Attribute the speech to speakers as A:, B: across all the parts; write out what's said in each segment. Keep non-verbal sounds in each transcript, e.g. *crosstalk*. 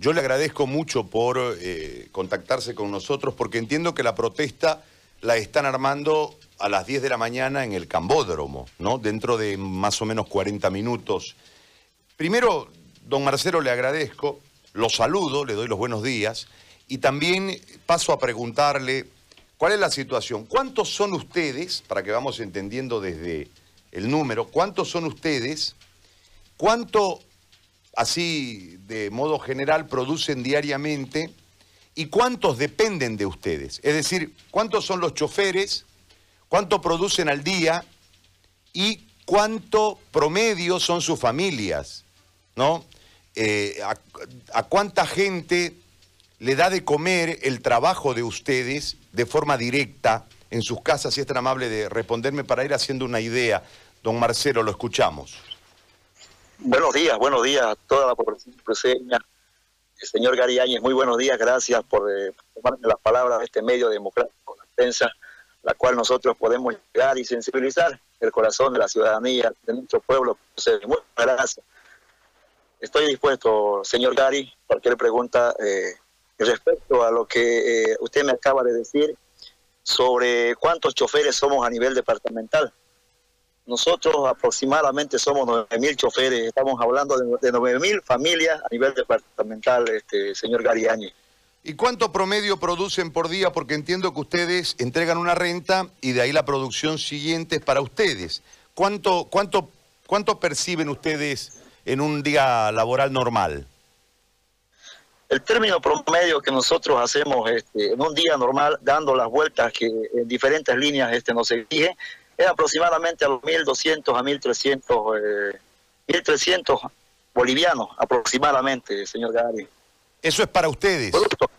A: Yo le agradezco mucho por eh, contactarse con nosotros porque entiendo que la protesta la están armando a las 10 de la mañana en el Cambódromo, ¿no? Dentro de más o menos 40 minutos. Primero, don Marcelo, le agradezco, lo saludo, le doy los buenos días y también paso a preguntarle cuál es la situación. ¿Cuántos son ustedes, para que vamos entendiendo desde el número, cuántos son ustedes? ¿Cuánto así de modo general producen diariamente y cuántos dependen de ustedes. Es decir, cuántos son los choferes, cuánto producen al día y cuánto promedio son sus familias, ¿no? Eh, a, cuánta gente le da de comer el trabajo de ustedes de forma directa en sus casas, si es tan amable de responderme para ir haciendo una idea. Don Marcelo, lo escuchamos.
B: Buenos días, buenos días a toda la población cruceña. señor Gary Áñez, muy buenos días, gracias por eh, tomarme las palabras de este medio democrático, la prensa, la cual nosotros podemos llegar y sensibilizar el corazón de la ciudadanía, de nuestro pueblo. Muchas gracias. Estoy dispuesto, señor Gary, cualquier pregunta eh, respecto a lo que eh, usted me acaba de decir sobre cuántos choferes somos a nivel departamental. Nosotros aproximadamente somos 9.000 choferes, estamos hablando de, de 9.000 familias a nivel departamental, este, señor Gariani.
A: ¿Y cuánto promedio producen por día? Porque entiendo que ustedes entregan una renta y de ahí la producción siguiente es para ustedes. ¿Cuánto, cuánto, cuánto perciben ustedes en un día laboral normal?
B: El término promedio que nosotros hacemos este, en un día normal, dando las vueltas que en diferentes líneas este, nos exigen, es aproximadamente a los 1.200 a 1.300 eh, 1.300 bolivianos aproximadamente, señor Gary.
A: ¿Eso es para ustedes?
B: Bruto.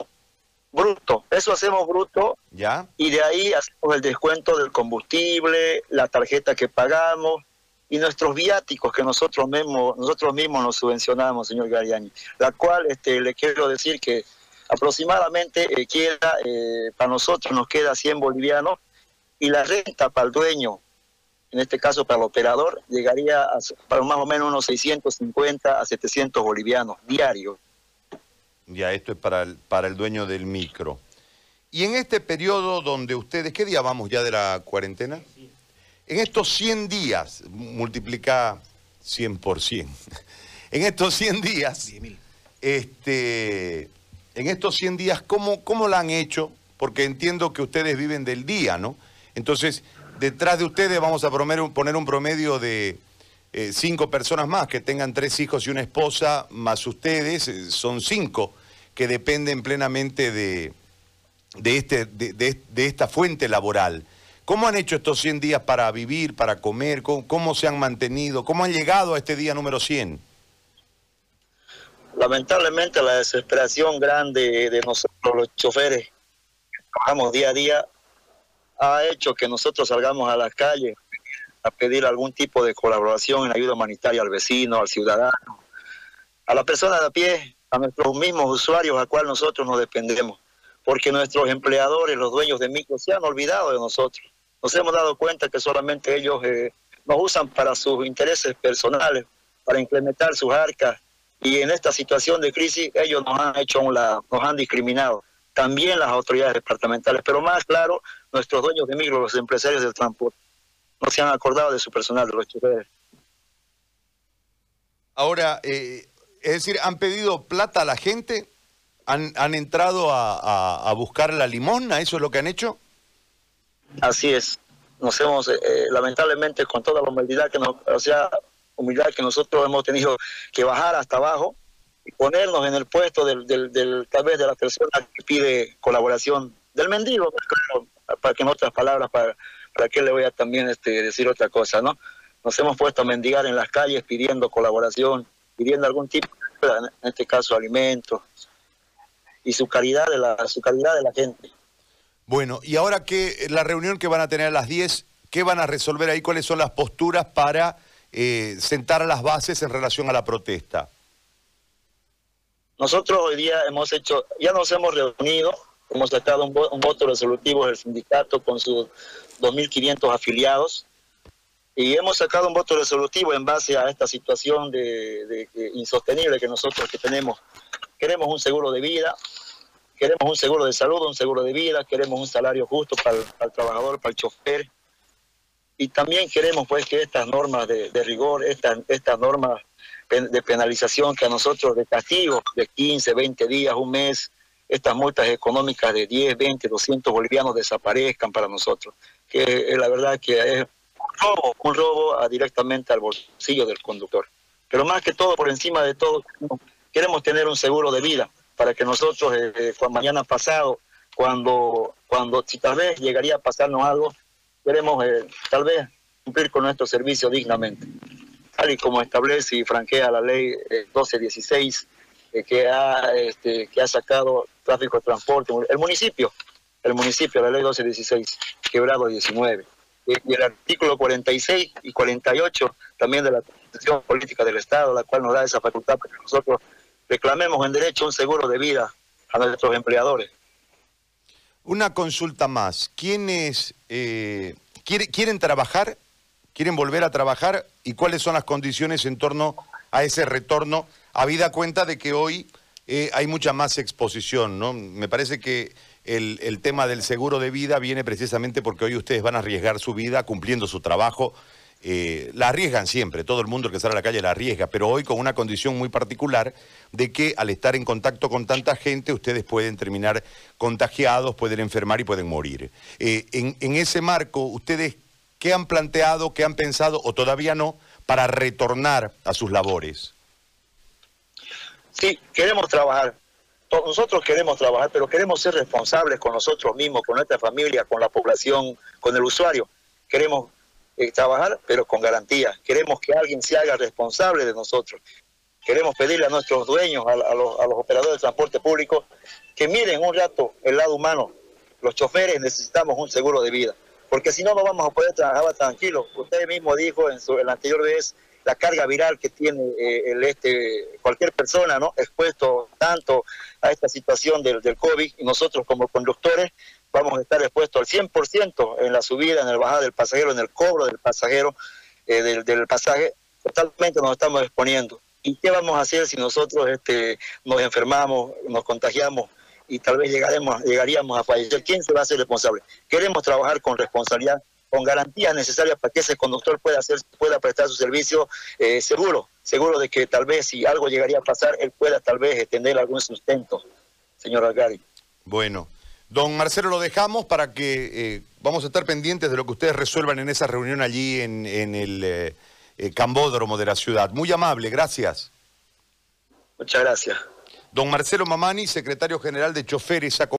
B: Bruto. Eso hacemos bruto.
A: ¿Ya?
B: Y de ahí hacemos el descuento del combustible, la tarjeta que pagamos y nuestros viáticos que nosotros mismos, nosotros mismos nos subvencionamos, señor Gariani. La cual este, le quiero decir que aproximadamente eh, queda, eh, para nosotros nos queda 100 bolivianos y la renta para el dueño, en este caso para el operador, llegaría a para más o menos unos 650 a 700 bolivianos diarios.
A: Ya, esto es para el, para el dueño del micro. Y en este periodo donde ustedes, ¿qué día vamos ya de la cuarentena? En estos 100 días, multiplica 100 por 100. *laughs* En estos 100 días, este, en estos 100 días, ¿cómo, ¿cómo la han hecho? Porque entiendo que ustedes viven del día, ¿no? Entonces, detrás de ustedes vamos a poner un promedio de eh, cinco personas más que tengan tres hijos y una esposa, más ustedes, eh, son cinco que dependen plenamente de, de, este, de, esta fuente laboral. ¿Cómo han hecho estos 100 días para vivir, para comer? ¿Cómo, se han mantenido? ¿Cómo han llegado a este día número 100?
B: Lamentablemente la desesperación grande de nosotros los choferes, trabajamos día a día, ha hecho que nosotros salgamos a las calles a pedir algún tipo de colaboración en ayuda humanitaria al vecino, al ciudadano, a la persona de a pie, a nuestros mismos usuarios a cual nosotros nos dependemos, porque nuestros empleadores, los dueños de micro, se han olvidado de nosotros. Nos hemos dado cuenta que solamente ellos eh, nos usan para sus intereses personales, para implementar sus arcas, y en esta situación de crisis ellos nos han hecho un lado, nos han discriminado también las autoridades departamentales, pero más claro, nuestros dueños de micro, los empresarios del transporte, no se han acordado de su personal, de los choferes.
A: Ahora, eh, es decir, ¿han pedido plata a la gente? ¿Han, han entrado a, buscar la limosna? ¿Eso es lo que han hecho?
B: Así es. Nos hemos, eh, eh, lamentablemente, con toda la humildad que nos, o sea, humildad que nosotros hemos tenido que bajar hasta abajo, ponernos en el puesto del, del, tal vez de la persona que pide colaboración, del mendigo, pues, para que en otras palabras, para, para que le voy a también este, decir otra cosa, ¿no? Nos hemos puesto a mendigar en las calles pidiendo colaboración, pidiendo algún tipo, en este caso alimentos, y su calidad de la, su calidad de la gente.
A: Bueno, y ahora que la reunión que van a tener a las 10, ¿qué van a resolver ahí? ¿Cuáles son las posturas para eh, sentar las bases en relación a la protesta?
B: Nosotros hoy día hemos hecho, ya nos hemos reunido, hemos sacado un, voto resolutivo del sindicato con sus 2.500 afiliados y hemos sacado un voto resolutivo en base a esta situación de, insostenible que nosotros que tenemos queremos un seguro de vida, queremos un seguro de salud, un seguro de vida, queremos un salario justo para el, trabajador, para el chofer. Y también queremos pues que estas normas de, rigor, estas, estas normas de penalización que a nosotros de castigo de 15, 20 días, un mes, estas multas económicas de 10, 20, 200 bolivianos desaparezcan para nosotros. Que eh, la verdad que es un robo, un robo directamente al bolsillo del conductor. Pero más que todo, por encima de todo, queremos tener un seguro de vida para que nosotros, eh, eh mañana pasado, cuando, cuando si tal vez llegaría a pasarnos algo, queremos eh, tal vez cumplir con nuestro servicio dignamente, tal y como establece y franquea la ley 1216 que, ha, este, que ha sacado tráfico de transporte, el municipio, el municipio, la ley 1216, quebrado 19. Y el artículo 46 y 48 también de la Constitución Política del Estado, la cual nos da esa facultad para que nosotros reclamemos en derecho un seguro de vida a nuestros empleadores.
A: Una consulta más. ¿Quiénes eh, quieren trabajar? ¿Quieren volver a trabajar? ¿Y cuáles son las condiciones en torno a ese retorno? Habida cuenta de que hoy eh, hay mucha más exposición, ¿no? Me parece que el, el, tema del seguro de vida viene precisamente porque hoy ustedes van a arriesgar su vida cumpliendo su trabajo. Eh, la arriesgan siempre, todo el mundo que sale a la calle la arriesga, pero hoy con una condición muy particular de que al estar en contacto con tanta gente ustedes pueden terminar contagiados, pueden enfermar y pueden morir. Eh, en, en ese marco, ¿ustedes qué han planteado, qué han pensado o todavía no para retornar a sus labores?
B: Sí, queremos trabajar. Nosotros queremos trabajar, pero queremos ser responsables con nosotros mismos, con nuestra familia, con la población, con el usuario. Queremos eh, trabajar, pero con garantía. Queremos que alguien se haga responsable de nosotros. Queremos pedirle a nuestros dueños, a, los, a los operadores de transporte público, que miren un rato el lado humano. Los choferes necesitamos un seguro de vida, porque si no, no vamos a poder trabajar tranquilos. Usted mismo dijo en, su, en la anterior vez la carga viral que tiene eh, el este cualquier persona no expuesto tanto a esta situación del, del COVID y nosotros como conductores vamos a estar expuestos al 100% en la subida, en el bajada del pasajero, en el cobro del pasajero, eh, del, pasaje, totalmente nos estamos exponiendo. ¿Y qué vamos a hacer si nosotros este, nos enfermamos, nos contagiamos y tal vez llegaremos, llegaríamos a fallecer? ¿Quién se va a hacer responsable? Queremos trabajar con responsabilidad con garantías necesarias para que ese conductor pueda hacer pueda prestar su servicio eh, seguro, seguro de que tal vez si algo llegaría a pasar, él pueda tal vez tener algún sustento, señor Algari.
A: Bueno, don Marcelo, lo dejamos para que eh, vamos a estar pendientes de lo que ustedes resuelvan en esa reunión allí en, el eh, Cambódromo de la ciudad. Muy amable, gracias.
B: Muchas gracias.
A: Don Marcelo Mamani, secretario general de Choferes.